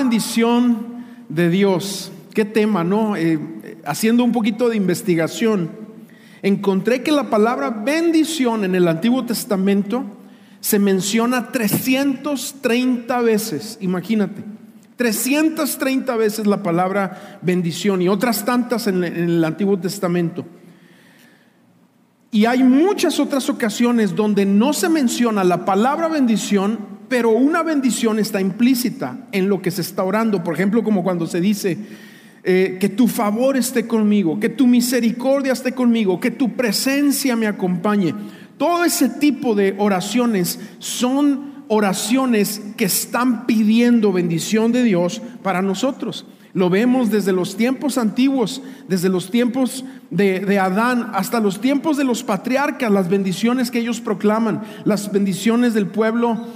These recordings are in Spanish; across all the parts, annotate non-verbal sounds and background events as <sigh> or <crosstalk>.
bendición de Dios. ¿Qué tema, no? Eh, haciendo un poquito de investigación, encontré que la palabra bendición en el Antiguo Testamento se menciona 330 veces, imagínate. 330 veces la palabra bendición y otras tantas en el Antiguo Testamento. Y hay muchas otras ocasiones donde no se menciona la palabra bendición, pero una bendición está implícita en lo que se está orando. Por ejemplo, como cuando se dice, eh, que tu favor esté conmigo, que tu misericordia esté conmigo, que tu presencia me acompañe. Todo ese tipo de oraciones son oraciones que están pidiendo bendición de Dios para nosotros. Lo vemos desde los tiempos antiguos, desde los tiempos de, Adán hasta los tiempos de los patriarcas, las bendiciones que ellos proclaman, las bendiciones del pueblo,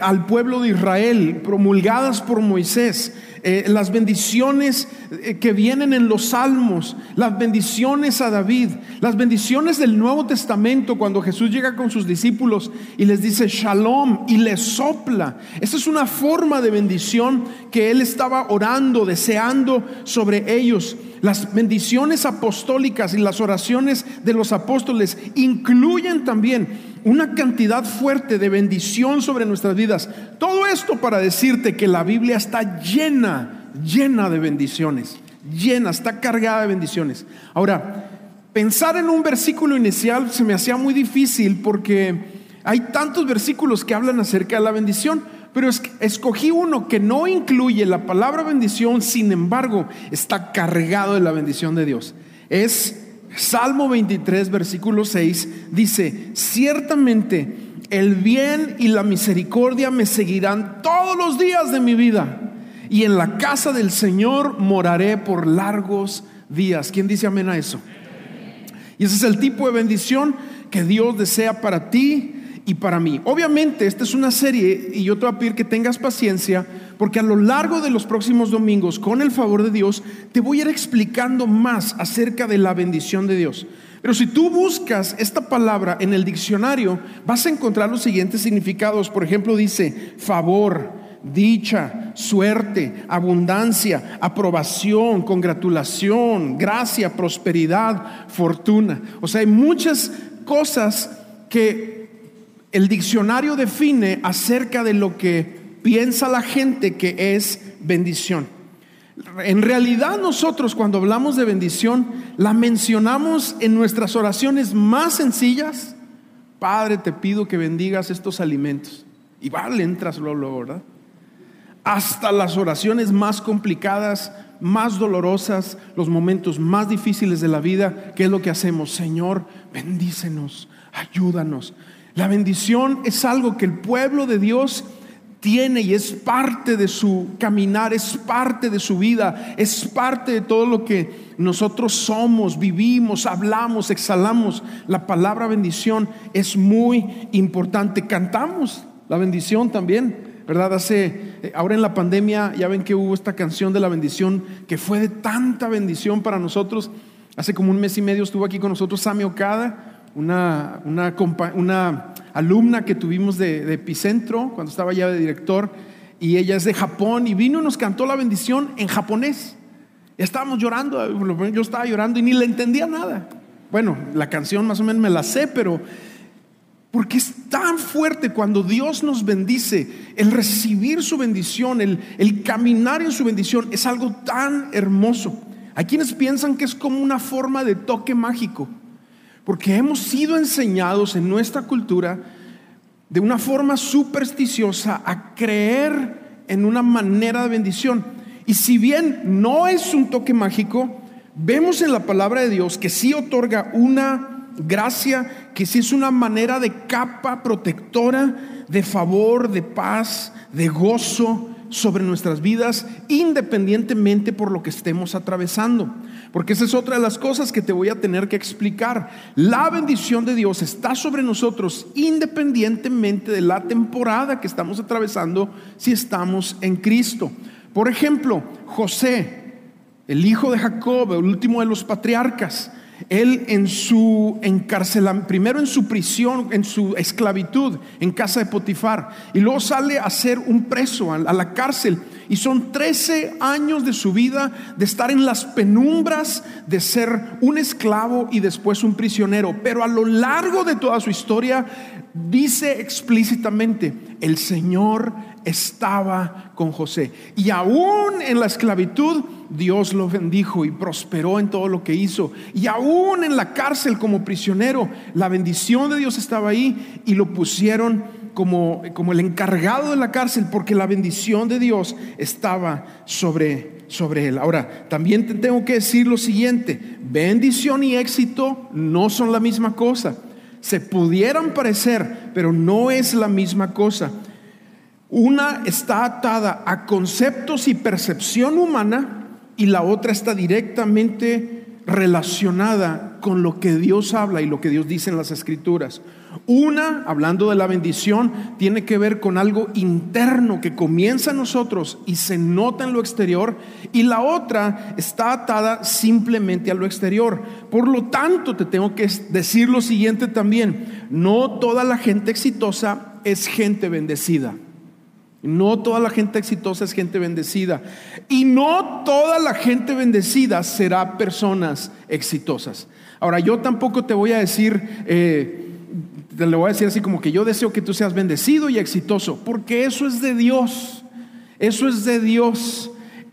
al pueblo de Israel, promulgadas por Moisés. Eh, las bendiciones eh, que vienen en los salmos, las bendiciones a David, las bendiciones del Nuevo Testamento cuando Jesús llega con sus discípulos y les dice shalom y les sopla. Esa es una forma de bendición que él estaba orando, deseando sobre ellos. Las bendiciones apostólicas y las oraciones de los apóstoles incluyen también una cantidad fuerte de bendición sobre nuestras vidas. Todo esto para decirte que la Biblia está llena, llena de bendiciones, llena, está cargada de bendiciones. Ahora, pensar en un versículo inicial se me hacía muy difícil porque hay tantos versículos que hablan acerca de la bendición, pero escogí uno que no incluye la palabra bendición, sin embargo, está cargado de la bendición de Dios. Es Salmo 23, versículo 6 dice, ciertamente el bien y la misericordia me seguirán todos los días de mi vida y en la casa del Señor moraré por largos días. ¿Quién dice amén a eso? Y ese es el tipo de bendición que Dios desea para ti y para mí. Obviamente, esta es una serie y yo te voy a pedir que tengas paciencia porque a lo largo de los próximos domingos, con el favor de Dios, te voy a ir explicando más acerca de la bendición de Dios. Pero si tú buscas esta palabra en el diccionario, vas a encontrar los siguientes significados. Por ejemplo, dice favor, dicha, suerte, abundancia, aprobación, congratulación, gracia, prosperidad, fortuna. O sea, hay muchas cosas que el diccionario define acerca de lo que piensa la gente que es bendición. En realidad nosotros cuando hablamos de bendición la mencionamos en nuestras oraciones más sencillas. Padre, te pido que bendigas estos alimentos. Y vale, entras luego, ¿verdad? Hasta las oraciones más complicadas, más dolorosas, los momentos más difíciles de la vida, ¿qué es lo que hacemos? Señor, bendícenos, ayúdanos. La bendición es algo que el pueblo de Dios tiene y es parte de su caminar, es parte de su vida, es parte de todo lo que nosotros somos, vivimos, hablamos, exhalamos. La palabra bendición es muy importante. Cantamos la bendición también, ¿verdad? Hace, eh, ahora en la pandemia, ya ven que hubo esta canción de la bendición que fue de tanta bendición para nosotros. Hace como un mes y medio estuvo aquí con nosotros Sami Okada una, una, alumna que tuvimos de, Epicentro cuando estaba ya de director, y ella es de Japón, y vino y nos cantó la bendición en japonés. Estábamos llorando, yo estaba llorando y ni le entendía nada. Bueno, la canción más o menos me la sé, pero porque es tan fuerte cuando Dios nos bendice, el recibir su bendición, el, el caminar en su bendición, es algo tan hermoso. Hay quienes piensan que es como una forma de toque mágico. Porque hemos sido enseñados en nuestra cultura de una forma supersticiosa a creer en una manera de bendición. Y si bien no es un toque mágico, vemos en la palabra de Dios que sí otorga una gracia, que sí es una manera de capa protectora, de favor, de paz, de gozo sobre nuestras vidas, independientemente por lo que estemos atravesando. Porque esa es otra de las cosas que te voy a tener que explicar. La bendición de Dios está sobre nosotros independientemente de la temporada que estamos atravesando si estamos en Cristo. Por ejemplo, José, el hijo de Jacob, el último de los patriarcas, él en su encarcelamiento, primero en su prisión, en su esclavitud en casa de Potifar, y luego sale a ser un preso a la cárcel. Y son 13 años de su vida de estar en las penumbras, de ser un esclavo y después un prisionero. Pero a lo largo de toda su historia dice explícitamente, el Señor estaba con José. Y aún en la esclavitud, Dios lo bendijo y prosperó en todo lo que hizo. Y aún en la cárcel como prisionero, la bendición de Dios estaba ahí y lo pusieron como, como el encargado de la cárcel porque la bendición de Dios estaba sobre, sobre él. Ahora, también te tengo que decir lo siguiente, bendición y éxito no son la misma cosa. Se pudieran parecer, pero no es la misma cosa. Una está atada a conceptos y percepción humana y la otra está directamente relacionada con lo que Dios habla y lo que Dios dice en las escrituras. Una, hablando de la bendición, tiene que ver con algo interno que comienza en nosotros y se nota en lo exterior, y la otra está atada simplemente a lo exterior. Por lo tanto, te tengo que decir lo siguiente también, no toda la gente exitosa es gente bendecida. No toda la gente exitosa es gente bendecida. Y no toda la gente bendecida será personas exitosas. Ahora, yo tampoco te voy a decir, eh, te le voy a decir así como que yo deseo que tú seas bendecido y exitoso, porque eso es de Dios. Eso es de Dios.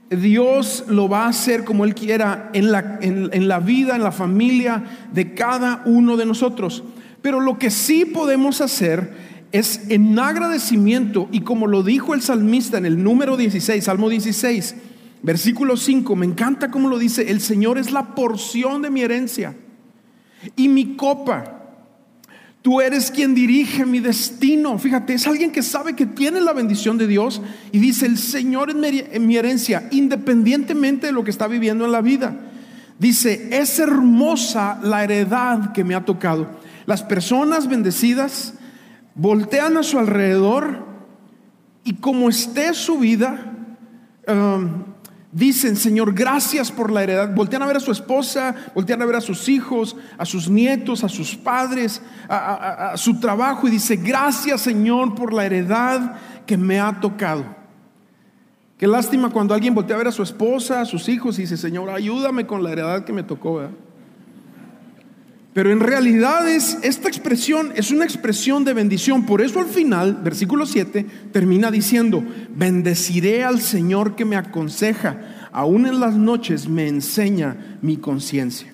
Dios lo va a hacer como Él quiera en la, en la vida, en la familia de cada uno de nosotros. Pero lo que sí podemos hacer es en agradecimiento y como lo dijo el salmista en el número 16, Salmo 16, versículo 5, me encanta como lo dice, el Señor es la porción de mi herencia y mi copa. Tú eres quien dirige mi destino. Fíjate, es alguien que sabe que tiene la bendición de Dios y dice, el Señor es mi herencia, independientemente de lo que está viviendo en la vida. Dice, es hermosa la heredad que me ha tocado. Las personas bendecidas voltean a su alrededor y como esté su vida, um, dicen, Señor, gracias por la heredad. Voltean a ver a su esposa, voltean a ver a sus hijos, a sus nietos, a sus padres, a, su trabajo y dice, gracias Señor por la heredad que me ha tocado. Qué lástima cuando alguien voltea a ver a su esposa, a sus hijos y dice, Señor, ayúdame con la heredad que me tocó. Pero en realidad es, esta expresión es una expresión de bendición. Por eso al final, versículo 7, termina diciendo, bendeciré al Señor que me aconseja, aún en las noches me enseña mi conciencia.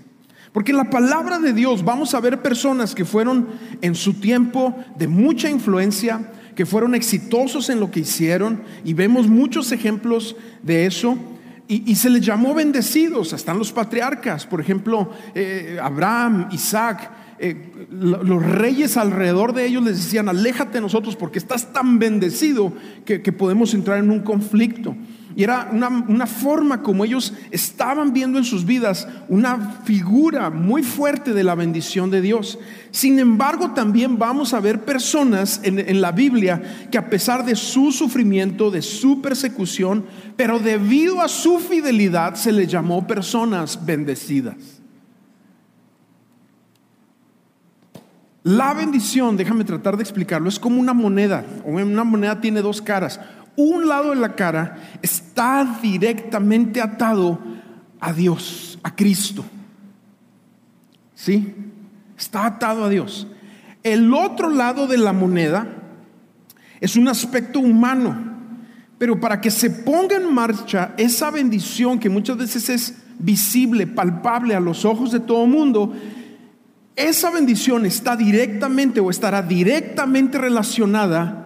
Porque la palabra de Dios vamos a ver personas que fueron en su tiempo de mucha influencia, que fueron exitosos en lo que hicieron, y vemos muchos ejemplos de eso. Y, se les llamó bendecidos, están los patriarcas, por ejemplo, eh, Abraham, Isaac, eh, los reyes alrededor de ellos les decían, aléjate de nosotros porque estás tan bendecido que podemos entrar en un conflicto. Y era una, forma como ellos estaban viendo en sus vidas una figura muy fuerte de la bendición de Dios. Sin embargo, también vamos a ver personas en, en la Biblia que a pesar de su sufrimiento, de su persecución, pero debido a su fidelidad se les llamó personas bendecidas. La bendición, déjame tratar de explicarlo, es como una moneda. Una moneda tiene dos caras un lado de la cara está directamente atado a Dios, a Cristo. ¿Sí? Está atado a Dios. El otro lado de la moneda es un aspecto humano, pero para que se ponga en marcha esa bendición que muchas veces es visible, palpable a los ojos de todo mundo, esa bendición está directamente o estará directamente relacionada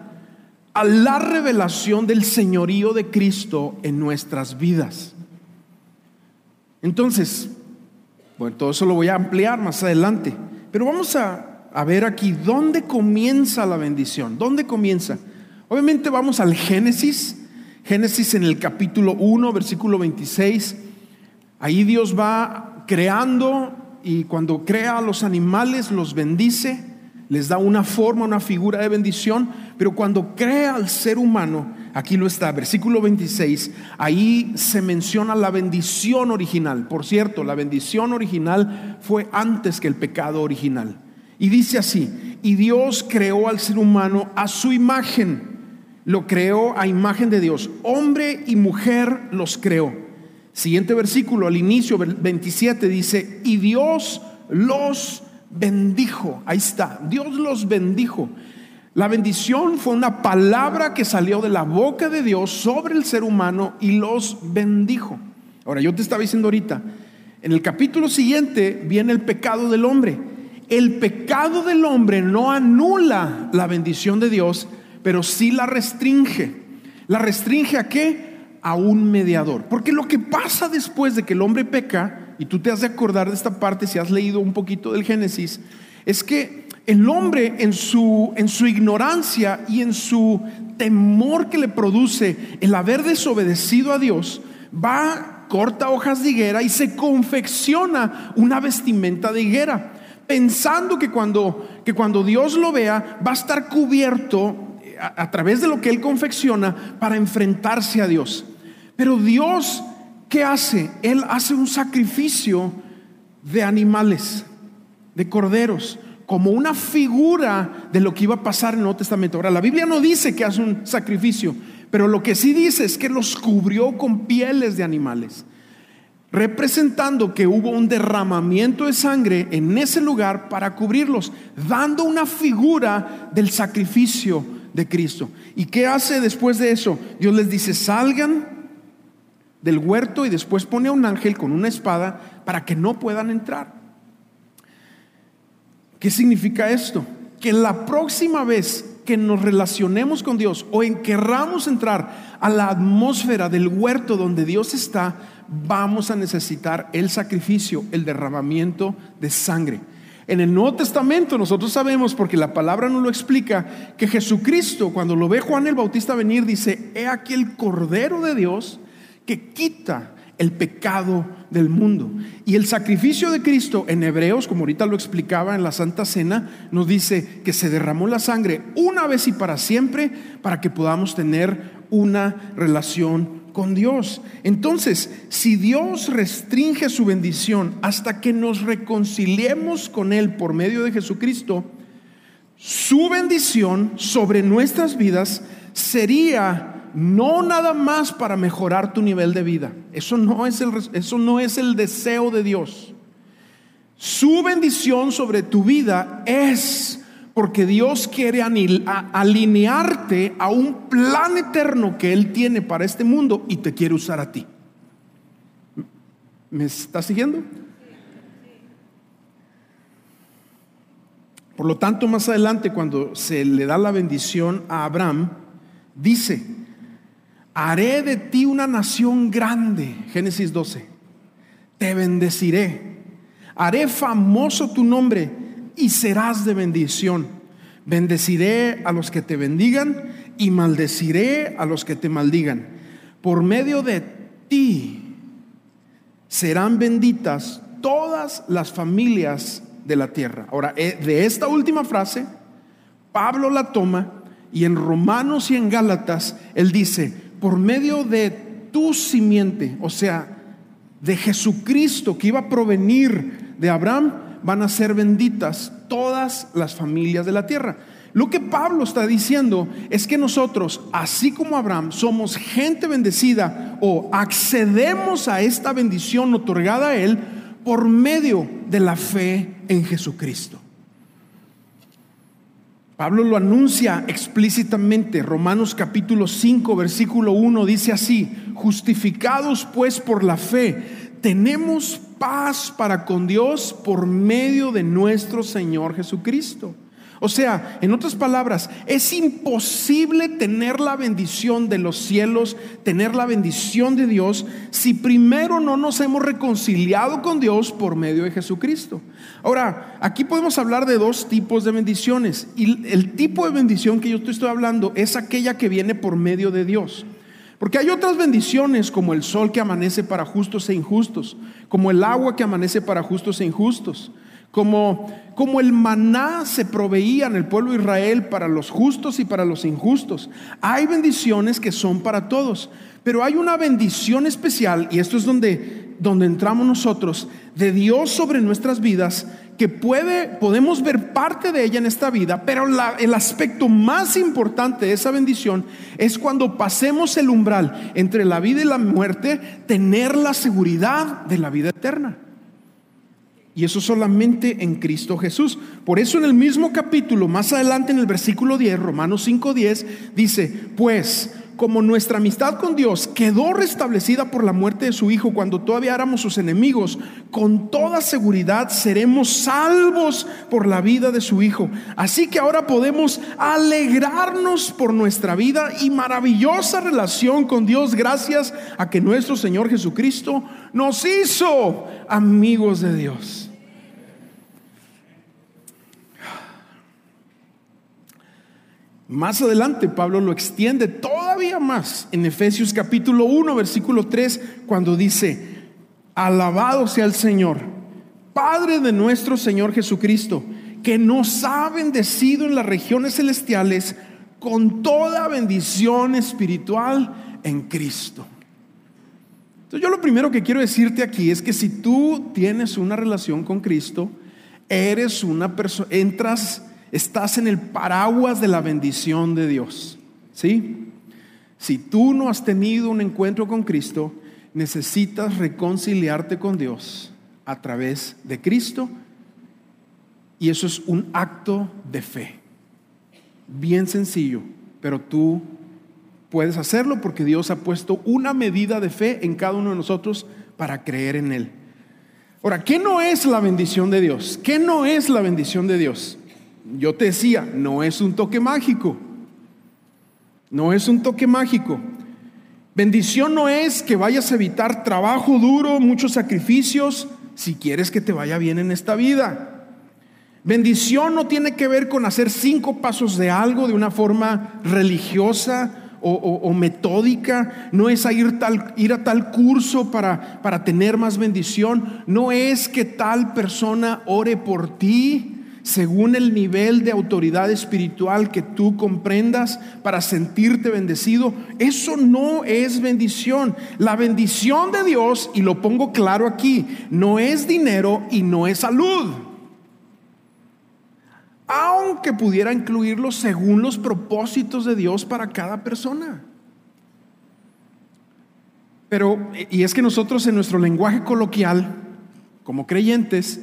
a la revelación del señorío de Cristo en nuestras vidas. Entonces, bueno, todo eso lo voy a ampliar más adelante, pero vamos a, ver aquí dónde comienza la bendición, dónde comienza. Obviamente vamos al Génesis, Génesis en el capítulo 1, versículo 26. Ahí Dios va creando y cuando crea a los animales los bendice les da una forma, una figura de bendición, pero cuando crea al ser humano, Aquí lo está, versículo 26. Ahí se menciona la bendición original. Por cierto, la bendición original fue antes que el pecado original. Y dice así, y Dios creó al ser humano a su imagen. Lo creó a imagen de Dios. Hombre y mujer los creó. Siguiente versículo, al inicio, 27, dice, y Dios los bendijo. Ahí está, Dios los bendijo. La bendición fue una palabra que salió de la boca de Dios sobre el ser humano y los bendijo. Ahora, yo te estaba diciendo ahorita, en el capítulo siguiente viene el pecado del hombre. El pecado del hombre no anula la bendición de Dios, pero sí la restringe. ¿La restringe a qué? A un mediador. Porque lo que pasa después de que el hombre peca, y tú te has de acordar de esta parte si has leído un poquito del Génesis, es que el hombre en su, en su ignorancia y en su temor que le produce el haber desobedecido a Dios, va, corta hojas de higuera y se confecciona una vestimenta de higuera, pensando que cuando, que cuando Dios lo vea va a estar cubierto a, a través de lo que él confecciona para enfrentarse a Dios. Pero Dios, ¿qué hace? Él hace un sacrificio de animales, de corderos como una figura de lo que iba a pasar en el Nuevo Testamento. Ahora, la Biblia no dice que hace un sacrificio, pero lo que sí dice es que los cubrió con pieles de animales, representando que hubo un derramamiento de sangre en ese lugar para cubrirlos, dando una figura del sacrificio de Cristo. ¿Y qué hace después de eso? Dios les dice, salgan del huerto y después pone a un ángel con una espada para que no puedan entrar. ¿Qué significa esto? Que la próxima vez que nos relacionemos con Dios o en querramos entrar a la atmósfera del huerto donde Dios está, vamos a necesitar el sacrificio, el derramamiento de sangre. En el Nuevo Testamento nosotros sabemos, porque la palabra nos lo explica, que Jesucristo, cuando lo ve Juan el Bautista venir, dice, he aquí el Cordero de Dios que quita el pecado del mundo. Y el sacrificio de Cristo en Hebreos, como ahorita lo explicaba en la Santa Cena, nos dice que se derramó la sangre una vez y para siempre para que podamos tener una relación con Dios. Entonces, si Dios restringe su bendición hasta que nos reconciliemos con Él por medio de Jesucristo, su bendición sobre nuestras vidas sería no nada más para mejorar tu nivel de vida. Eso no es el, eso no es el deseo de Dios. Su bendición sobre tu vida es porque Dios quiere alinearte a un plan eterno que Él tiene para este mundo y te quiere usar a ti. ¿Me estás siguiendo? Por lo tanto, más adelante, cuando se le da la bendición a Abraham, dice, haré de ti una nación grande, Génesis 12, te bendeciré, haré famoso tu nombre y serás de bendición. Bendeciré a los que te bendigan y maldeciré a los que te maldigan. Por medio de ti serán benditas todas las familias de la tierra. Ahora, eh, de esta última frase, Pablo la toma y en Romanos y en Gálatas, él dice, por medio de tu simiente, o sea, de Jesucristo que iba a provenir de Abraham, van a ser benditas todas las familias de la tierra. Lo que Pablo está diciendo es que nosotros, así como Abraham, somos gente bendecida o accedemos a esta bendición otorgada a Él por medio de la fe en Jesucristo. Pablo lo anuncia explícitamente. Romanos capítulo 5, versículo 1 dice así, justificados pues por la fe, tenemos paz para con Dios por medio de nuestro Señor Jesucristo o sea, en otras palabras, es imposible tener la bendición de los cielos, tener la bendición de Dios, si primero no nos hemos reconciliado con Dios por medio de Jesucristo. Ahora, aquí podemos hablar de dos tipos de bendiciones. Y el tipo de bendición que yo te estoy hablando es aquella que viene por medio de Dios. Porque hay otras bendiciones como el sol que amanece para justos e injustos, como el agua que amanece para justos e injustos Como, como el maná se proveía en el pueblo de Israel para los justos y para los injustos. Hay bendiciones que son para todos, pero hay una bendición especial, y esto es donde, donde entramos nosotros, de Dios sobre nuestras vidas, que puede, podemos ver parte de ella en esta vida, pero el aspecto más importante de esa bendición es cuando pasemos el umbral entre la vida y la muerte, tener la seguridad de la vida eterna. Y eso solamente en Cristo Jesús. Por eso en el mismo capítulo, más adelante en el versículo 10, Romanos 5:10, dice, pues como nuestra amistad con Dios quedó restablecida por la muerte de su Hijo cuando todavía éramos sus enemigos, con toda seguridad seremos salvos por la vida de su Hijo. Así que ahora podemos alegrarnos por nuestra vida y maravillosa relación con Dios gracias a que nuestro Señor Jesucristo nos hizo amigos de Dios. Más adelante Pablo lo extiende todavía más en Efesios capítulo 1, versículo 3, cuando dice, alabado sea el Señor, Padre de nuestro Señor Jesucristo, que nos ha bendecido en las regiones celestiales con toda bendición espiritual en Cristo. Entonces yo lo primero que quiero decirte aquí es que si tú tienes una relación con Cristo, eres una persona, entras estás en el paraguas de la bendición de Dios. ¿Sí? Si tú no has tenido un encuentro con Cristo, necesitas reconciliarte con Dios a través de Cristo y eso es un acto de fe. Bien sencillo, pero tú puedes hacerlo porque Dios ha puesto una medida de fe en cada uno de nosotros para creer en Él. Ahora, ¿qué no es la bendición de Dios? ¿Qué no es la bendición de Dios? Yo te decía, no es un toque mágico. No es un toque mágico. Bendición no es que vayas a evitar trabajo duro, muchos sacrificios, si quieres que te vaya bien en esta vida. Bendición no tiene que ver con hacer cinco pasos de algo de una forma religiosa o, metódica, no es ir, ir a tal curso para, para tener más bendición, no es que tal persona ore por ti, según el nivel de autoridad espiritual que tú comprendas para sentirte bendecido. Eso no es bendición. La bendición de Dios, y lo pongo claro aquí, no es dinero y no es salud. Aunque pudiera incluirlo según los propósitos de Dios para cada persona. Pero, y es que nosotros en nuestro lenguaje coloquial, como creyentes,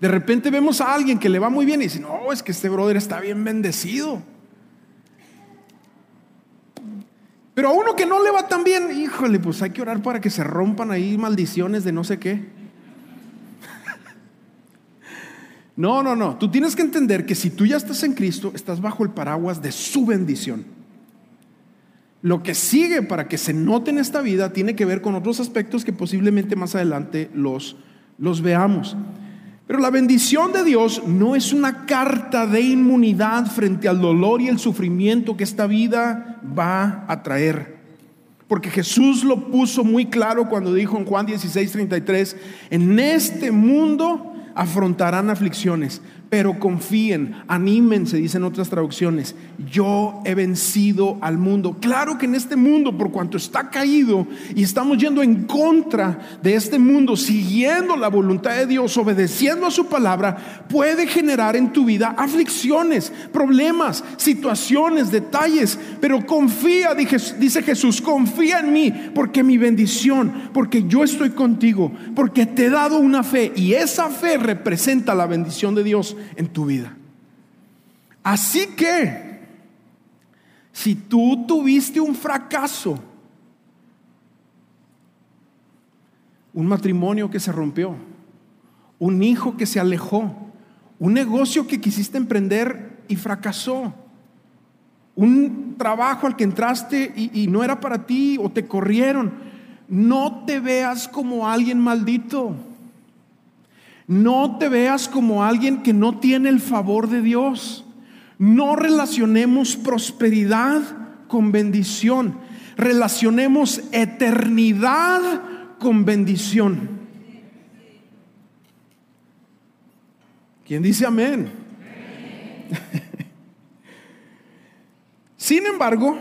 de repente vemos a alguien que le va muy bien y dice, no, es que este brother está bien bendecido. Pero a uno que no le va tan bien, híjole, pues hay que orar para que se rompan ahí maldiciones de no sé qué. <laughs> No, no, no. Tú tienes que entender que si tú ya estás en Cristo, estás bajo el paraguas de su bendición. Lo que sigue para que se note en esta vida tiene que ver con otros aspectos que posiblemente más adelante los, los veamos. Pero la bendición de Dios no es una carta de inmunidad frente al dolor y el sufrimiento que esta vida va a traer. Porque Jesús lo puso muy claro cuando dijo en Juan 16, 33, en este mundo afrontarán aflicciones, pero confíen, anímense, dicen otras traducciones, yo he vencido al mundo. Claro que en este mundo, por cuanto está caído y estamos yendo en contra de este mundo, siguiendo la voluntad de Dios, obedeciendo a su palabra, puede generar en tu vida aflicciones, problemas, situaciones, detalles, pero confía, dice Jesús, confía en mí, porque mi bendición, porque yo estoy contigo, porque te he dado una fe y esa fe representa la bendición de Dios en tu vida. Así que, si tú tuviste un fracaso, un matrimonio que se rompió, un hijo que se alejó, un negocio que quisiste emprender y fracasó, un trabajo al que entraste y, y, no era para ti o te corrieron, no te veas como alguien maldito. No te veas como alguien que no tiene el favor de Dios. No relacionemos prosperidad con bendición. Relacionemos eternidad con bendición. ¿Quién dice amén? <laughs> Sin embargo,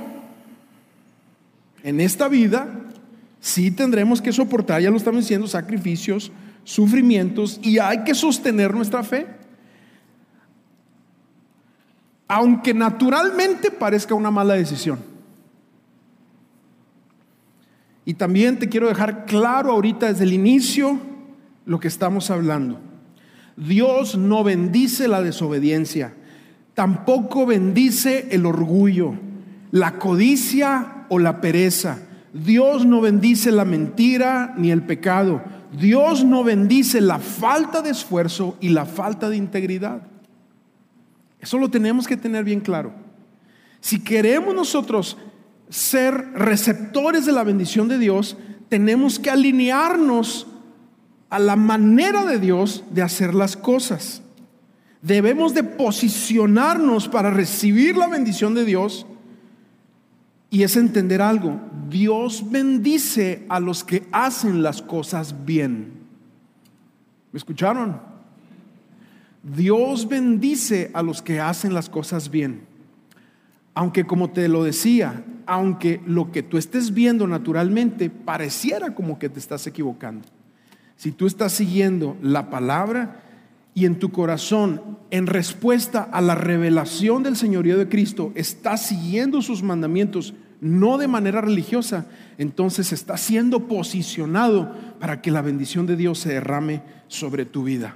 en esta vida sí tendremos que soportar, ya lo estamos diciendo, sacrificios, sufrimientos y hay que sostener nuestra fe. Aunque naturalmente parezca una mala decisión. Y también te quiero dejar claro ahorita desde el inicio lo que estamos hablando. Dios no bendice la desobediencia, tampoco bendice el orgullo, la codicia o la pereza. Dios no bendice la mentira ni el pecado. Dios no bendice la falta de esfuerzo y la falta de integridad. Eso lo tenemos que tener bien claro. Si queremos nosotros ser receptores de la bendición de Dios, tenemos que alinearnos a la manera de Dios de hacer las cosas. Debemos de posicionarnos para recibir la bendición de Dios y es entender algo. Dios bendice a los que hacen las cosas bien. ¿Me escucharon? Dios bendice a los que hacen las cosas bien. Aunque como te lo decía, aunque lo que tú estés viendo naturalmente pareciera como que te estás equivocando. Si tú estás siguiendo la palabra y en tu corazón, en respuesta a la revelación del señorío de Cristo, estás siguiendo sus mandamientos, no de manera religiosa, entonces estás siendo posicionado para que la bendición de Dios se derrame sobre tu vida.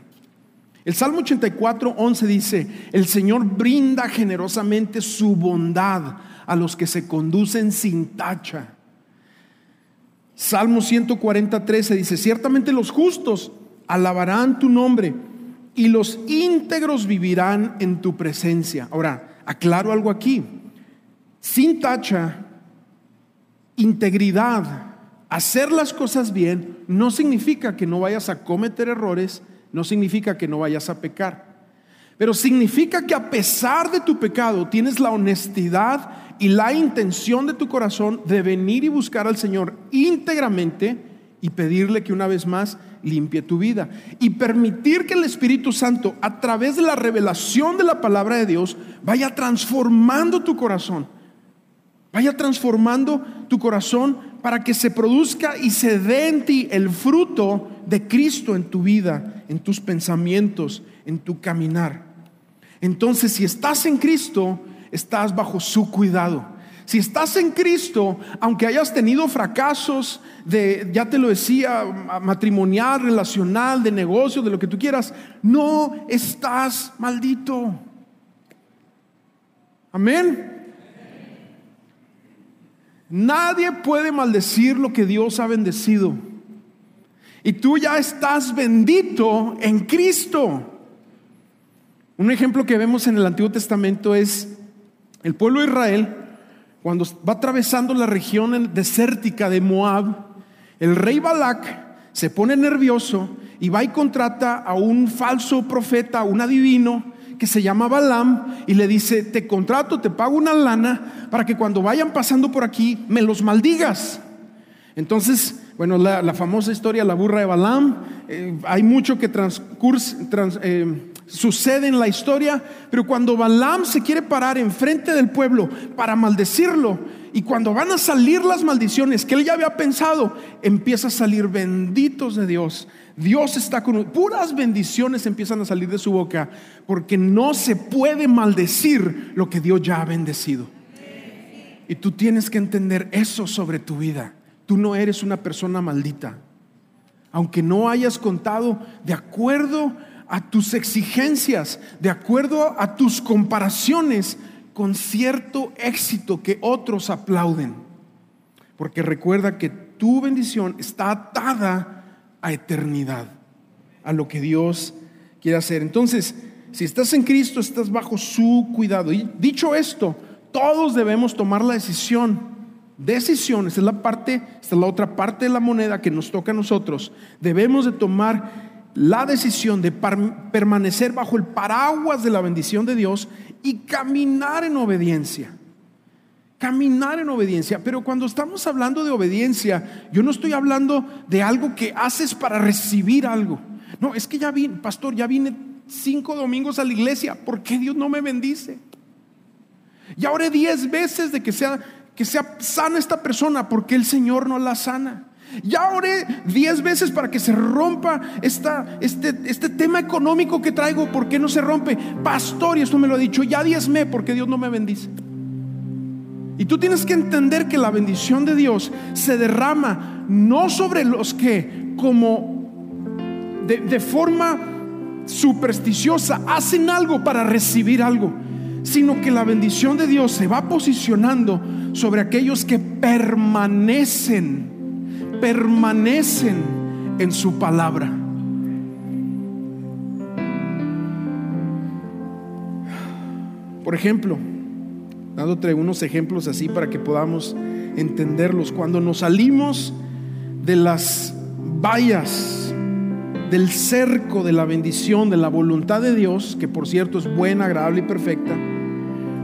El Salmo 84, 11 dice, el Señor brinda generosamente su bondad a los que se conducen sin tacha. Salmo 140, 13 dice, ciertamente los justos alabarán tu nombre y los íntegros vivirán en tu presencia. Ahora, aclaro algo aquí. Sin tacha, integridad, hacer las cosas bien, no significa que no vayas a cometer errores, no significa que no vayas a pecar. Pero significa que a pesar de tu pecado tienes la honestidad y la intención de tu corazón de venir y buscar al Señor íntegramente y pedirle que una vez más limpie tu vida. Y permitir que el Espíritu Santo, a través de la revelación de la palabra de Dios, vaya transformando tu corazón. Vaya transformando tu corazón para que se produzca y se dé en ti el fruto de Cristo en tu vida, en tus pensamientos, en tu caminar. Entonces, si estás en Cristo, estás bajo su cuidado. Si estás en Cristo, aunque hayas tenido fracasos de, ya te lo decía, matrimonial, relacional, de negocio, de lo que tú quieras, no estás maldito. Amén. Nadie puede maldecir lo que Dios ha bendecido. Y tú ya estás bendito en Cristo. Un ejemplo que vemos en el Antiguo Testamento es el pueblo de Israel, cuando va atravesando la región desértica de Moab, el rey Balak se pone nervioso y va y contrata a un falso profeta, un adivino, que se llama Balaam y le dice, te contrato, te pago una lana para que cuando vayan pasando por aquí me los maldigas. Entonces, bueno, la, famosa historia, la burra de Balaam, eh, hay mucho que transcurse, eh, sucede en la historia, pero cuando Balaam se quiere parar enfrente del pueblo para maldecirlo, y cuando van a salir las maldiciones que él ya había pensado, empieza a salir benditos de Dios. Dios está con puras bendiciones empiezan a salir de su boca, porque no se puede maldecir lo que Dios ya ha bendecido. Y tú tienes que entender eso sobre tu vida. Tú no eres una persona maldita. Aunque no hayas contado de acuerdo a tus exigencias, de acuerdo a tus comparaciones con cierto éxito que otros aplauden. Porque recuerda que tu bendición está atada a eternidad, a lo que Dios quiere hacer. Entonces, si estás en Cristo, estás bajo su cuidado. Y dicho esto, todos debemos tomar la decisión. Decisiones, es la parte, esta es la otra parte de la moneda que nos toca a nosotros. Debemos de tomar la decisión de permanecer bajo el paraguas de la bendición de Dios y caminar en obediencia. Caminar en obediencia. Pero cuando estamos hablando de obediencia, yo no estoy hablando de algo que haces para recibir algo. No, es que ya vine, pastor, ya vine cinco domingos a la iglesia. ¿Por qué Dios no me bendice? Ya oré diez veces de que sea, que sea sana esta persona. ¿Por qué el Señor no la sana? Ya oré diez veces para que se rompa esta, este, este tema económico que traigo. ¿Por qué no se rompe? Pastor, y esto me lo ha dicho, ya diezme porque Dios no me bendice. Y tú tienes que entender que la bendición de Dios se derrama no sobre los que como de, de forma supersticiosa hacen algo para recibir algo, sino que la bendición de Dios se va posicionando sobre aquellos que permanecen, permanecen en su palabra. Por ejemplo, dándote unos ejemplos así para que podamos entenderlos. Cuando nos salimos de las vallas, del cerco de la bendición, de la voluntad de Dios, que por cierto es buena, agradable y perfecta,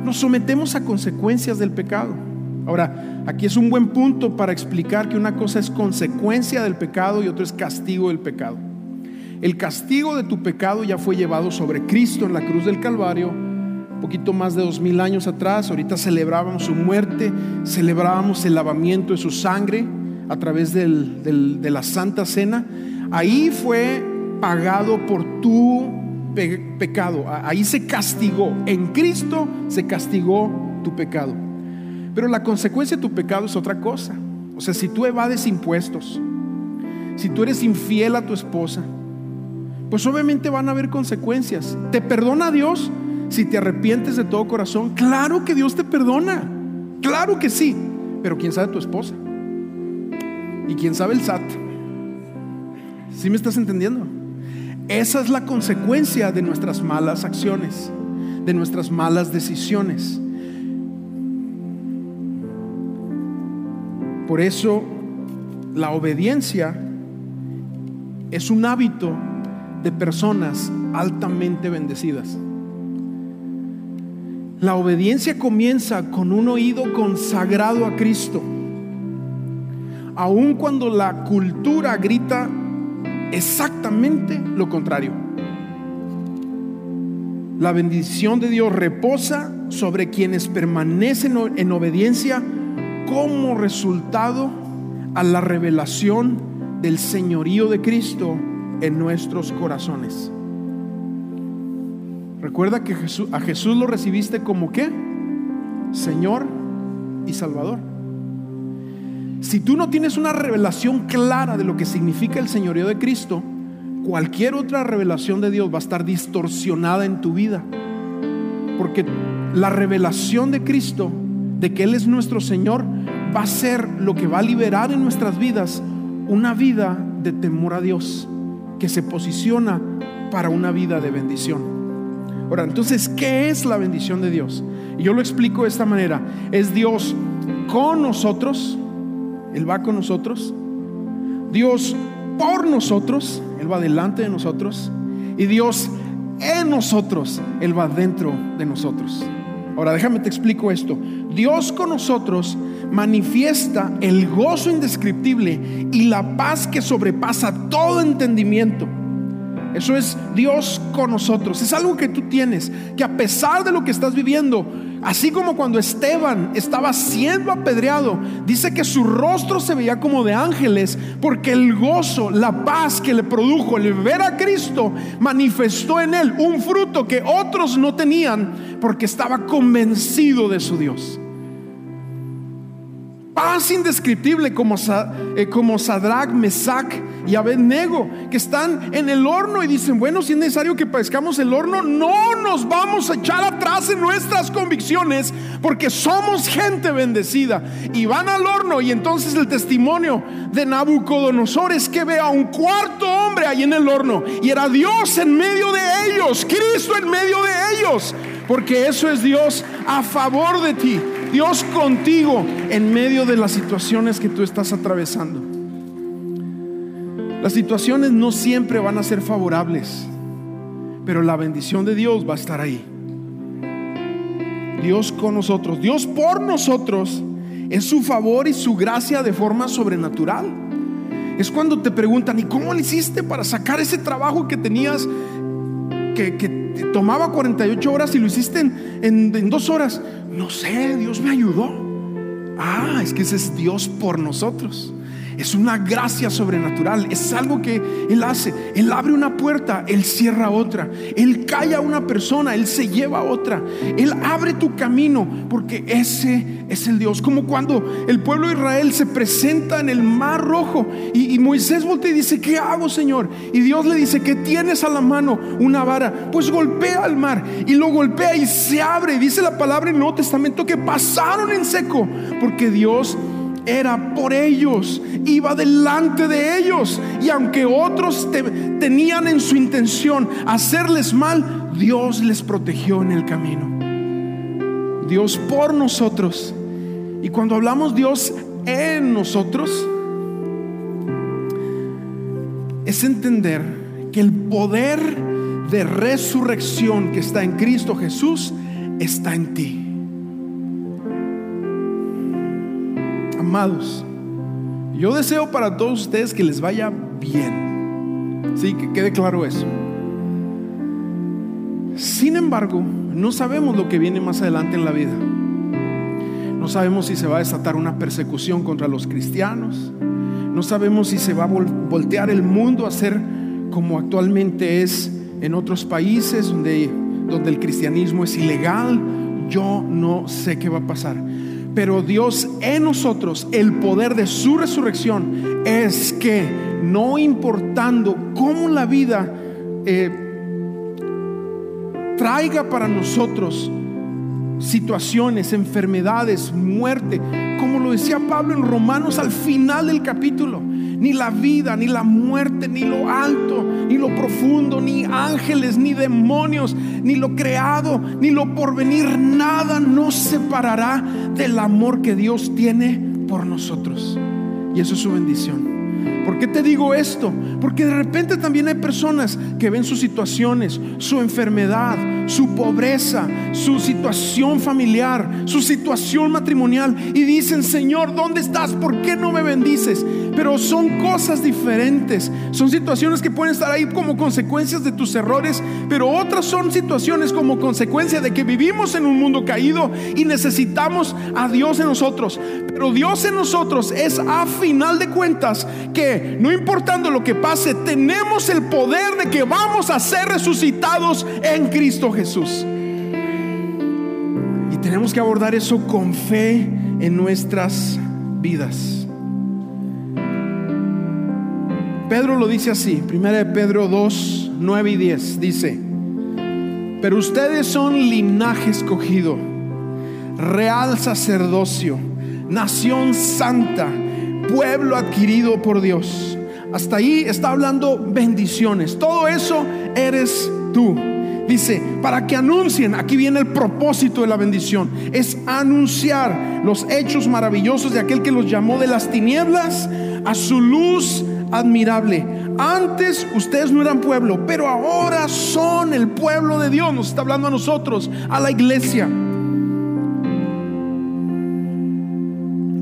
nos sometemos a consecuencias del pecado. Ahora, aquí es un buen punto para explicar que una cosa es consecuencia del pecado y otra es castigo del pecado. El castigo de tu pecado ya fue llevado sobre Cristo en la cruz del Calvario poquito más de dos mil años atrás. Ahorita celebrábamos su muerte, celebrábamos el lavamiento de su sangre a través de la Santa Cena. Ahí fue pagado por tu pecado. Ahí se castigó. En Cristo se castigó tu pecado. Pero la consecuencia de tu pecado es otra cosa. O sea, si tú evades impuestos, si tú eres infiel a tu esposa, pues obviamente van a haber consecuencias. ¿Te perdona Dios? si te arrepientes de todo corazón, claro que Dios te perdona. Claro que sí. Pero quién sabe tu esposa. Y quién sabe el SAT. ¿Sí me estás entendiendo? Esa es la consecuencia de nuestras malas acciones, de nuestras malas decisiones. Por eso la obediencia es un hábito de personas altamente bendecidas. La obediencia comienza con un oído consagrado a Cristo. Aun cuando la cultura grita exactamente lo contrario. La bendición de Dios reposa sobre quienes permanecen en obediencia como resultado a la revelación del señorío de Cristo en nuestros corazones. Recuerda que a Jesús lo recibiste como qué? Señor y Salvador. Si tú no tienes una revelación clara de lo que significa el señorío de Cristo, cualquier otra revelación de Dios va a estar distorsionada en tu vida. Porque la revelación de Cristo, de que Él es nuestro Señor, va a ser lo que va a liberar en nuestras vidas una vida de temor a Dios, que se posiciona para una vida de bendición. Ahora, entonces, ¿qué es la bendición de Dios? Y yo lo explico de esta manera. Es Dios con nosotros, Él va con nosotros. Dios por nosotros, Él va delante de nosotros. Y Dios en nosotros, Él va dentro de nosotros. Ahora déjame te explico esto. Dios con nosotros manifiesta el gozo indescriptible y la paz que sobrepasa todo entendimiento. Eso es Dios con nosotros. Es algo que tú tienes, que a pesar de lo que estás viviendo, así como cuando Esteban estaba siendo apedreado, dice que su rostro se veía como de ángeles, porque el gozo, la paz que le produjo el ver a Cristo, manifestó en él un fruto que otros no tenían, porque estaba convencido de su Dios paz indescriptible como, eh, como Sadrach, Mesach y Abednego, que están en el horno y dicen, bueno, si es necesario que padezcamos el horno, no nos vamos a echar atrás en nuestras convicciones, porque somos gente bendecida. Y van al horno y entonces el testimonio de Nabucodonosor es que ve a un cuarto hombre ahí en el horno y era Dios en medio de ellos, Cristo en medio de ellos, porque eso es Dios a favor de ti. Dios contigo en medio de las situaciones que tú estás atravesando. Las situaciones no siempre van a ser favorables, pero la bendición de Dios va a estar ahí. Dios con nosotros, Dios por nosotros, es su favor y su gracia de forma sobrenatural. Es cuando te preguntan, ¿y cómo le hiciste para sacar ese trabajo que tenías que, tomaba 48 horas y lo hiciste en, en dos horas. No sé, Dios me ayudó. Ah, es que ese es Dios por nosotros. Es una gracia sobrenatural. Es algo que Él hace. Él abre una puerta, Él cierra otra. Él calla a una persona, Él se lleva a otra. Él abre tu camino porque ese es el Dios. Como cuando el pueblo de Israel se presenta en el mar rojo y, Moisés voltea y dice, ¿qué hago Señor? Y Dios le dice, que tienes a la mano una vara? Pues golpea al mar y lo golpea y se abre. Dice la palabra en el Nuevo Testamento que pasaron en seco porque Dios era por ellos, iba delante de ellos. Y aunque otros tenían en su intención hacerles mal, Dios les protegió en el camino. Dios por nosotros. Y cuando hablamos Dios en nosotros, es entender que el poder de resurrección que está en Cristo Jesús está en ti. Amados, yo deseo para todos ustedes que les vaya bien. Sí, que quede claro eso. Sin embargo, no sabemos lo que viene más adelante en la vida. No sabemos si se va a desatar una persecución contra los cristianos. No sabemos si se va a voltear el mundo a ser como actualmente es en otros países donde, donde el cristianismo es ilegal. Yo no sé qué va a pasar. Pero Dios en nosotros, el poder de su resurrección es que no importando cómo la vida eh, traiga para nosotros situaciones, enfermedades, muerte, como lo decía Pablo en Romanos al final del capítulo, ni la vida, ni la muerte, ni lo alto, ni lo profundo, ni ángeles, ni demonios, ni lo creado, ni lo porvenir, nada nos separará del amor que Dios tiene por nosotros. Y eso es su bendición. ¿Por qué te digo esto? Porque de repente también hay personas que ven sus situaciones, su enfermedad, su pobreza, su situación familiar, su situación matrimonial y dicen, Señor, ¿dónde estás? ¿Por qué no me bendices? Pero son cosas diferentes. Son situaciones que pueden estar ahí como consecuencias de tus errores, pero otras son situaciones como consecuencia de que vivimos en un mundo caído y necesitamos a Dios en nosotros. Pero Dios en nosotros es a final de cuentas que no importando lo que pase, tenemos el poder de que vamos a ser resucitados en Cristo Jesús. Y tenemos que abordar eso con fe en nuestras vidas. Pedro lo dice así, 1 Pedro 2, 9 y 10, dice, pero ustedes son linaje escogido, real sacerdocio, nación santa, pueblo adquirido por Dios. Hasta ahí está hablando bendiciones. Todo eso eres tú. Dice, para que anuncien, aquí viene el propósito de la bendición, es anunciar los hechos maravillosos de aquel que los llamó de las tinieblas a su luz admirable. Antes ustedes no eran pueblo, pero ahora son el pueblo de Dios. Nos está hablando a nosotros, a la iglesia.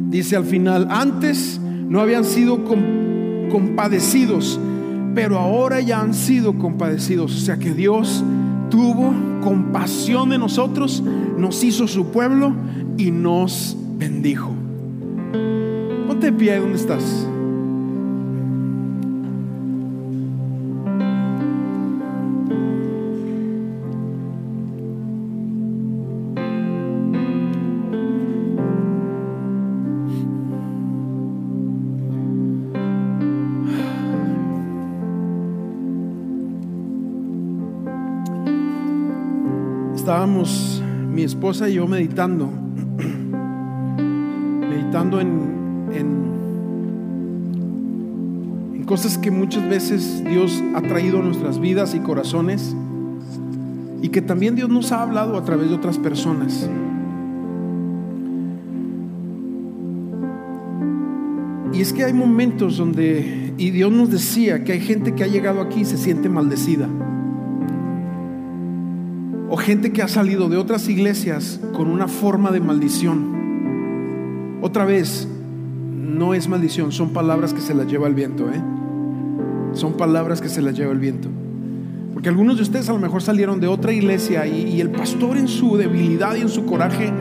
Dice al final, antes no habían sido compadecidos, pero ahora ya han sido compadecidos. O sea que Dios tuvo compasión de nosotros, nos hizo su pueblo y nos bendijo. Ponte pie, ¿dónde estás? Estábamos mi esposa y yo meditando, meditando en, en, cosas que muchas veces Dios ha traído a nuestras vidas y corazones y que también Dios nos ha hablado a través de otras personas. Y es que hay momentos donde, y Dios nos decía que hay gente que ha llegado aquí y se siente maldecida o gente que ha salido de otras iglesias con una forma de maldición. Otra vez, no es maldición, son palabras que se las lleva el viento. ¿eh? Son palabras que se las lleva el viento. Porque algunos de ustedes a lo mejor salieron de otra iglesia y, el pastor en su debilidad y en su coraje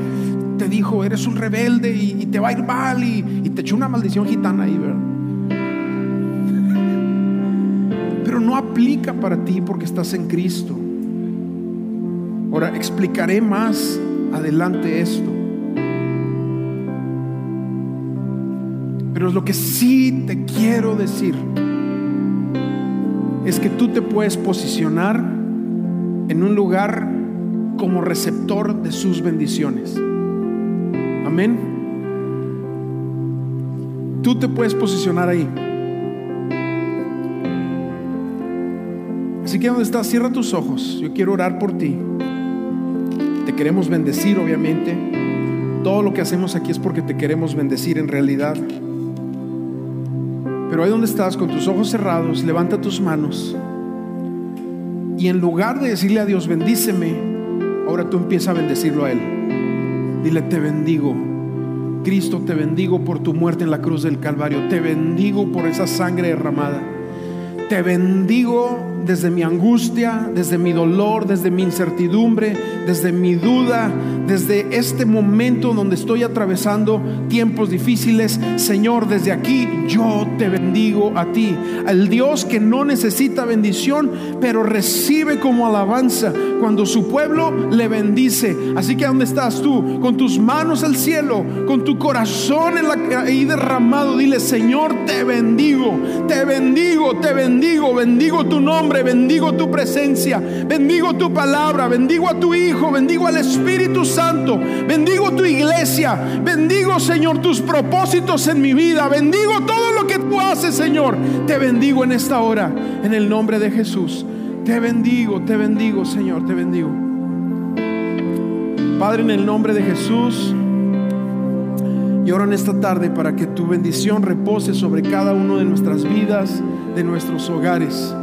te dijo, eres un rebelde y, te va a ir mal y, y te echó una maldición gitana ahí, ¿verdad? <laughs> Pero no aplica para ti porque estás en Cristo. Ahora explicaré más adelante esto. Pero lo que sí te quiero decir es que tú te puedes posicionar en un lugar como receptor de sus bendiciones. Amén. Tú te puedes posicionar ahí. Así que donde estás, cierra tus ojos. Yo quiero orar por ti. Queremos bendecir, obviamente. Todo lo que hacemos aquí es porque te queremos bendecir en realidad. Pero ahí donde estás, con tus ojos cerrados, levanta tus manos. Y en lugar de decirle a Dios, bendíceme, ahora tú empieza a bendecirlo a Él. Dile, te bendigo. Cristo, te bendigo por tu muerte en la cruz del Calvario. Te bendigo por esa sangre derramada. Te bendigo desde mi angustia, desde mi dolor, desde mi incertidumbre, desde mi duda, desde este momento donde estoy atravesando tiempos difíciles. Señor, desde aquí yo te bendigo a ti, al Dios que no necesita bendición, pero recibe como alabanza cuando su pueblo le bendice. Así que ¿dónde estás tú? Con tus manos al cielo, con tu corazón ahí derramado, dile, Señor, te bendigo, bendigo, te bendigo, bendigo tu nombre bendigo tu presencia, bendigo tu palabra, bendigo a tu Hijo, bendigo al Espíritu Santo, bendigo tu iglesia, bendigo Señor tus propósitos en mi vida, bendigo todo lo que tú haces Señor, te bendigo en esta hora, en el nombre de Jesús, te bendigo, te bendigo Señor, te bendigo. Padre, en el nombre de Jesús, y oro en esta tarde para que tu bendición repose sobre cada uno de nuestras vidas, de nuestros hogares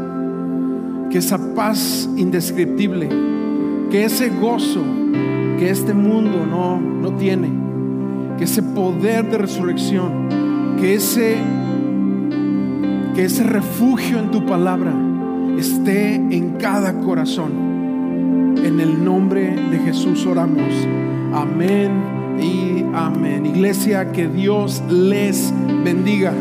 que esa paz indescriptible, que ese gozo que este mundo no, no tiene, que ese poder de resurrección, que ese, que ese refugio en tu palabra esté en cada corazón. En el nombre de Jesús oramos. Amén y amén. Iglesia, que Dios les bendiga.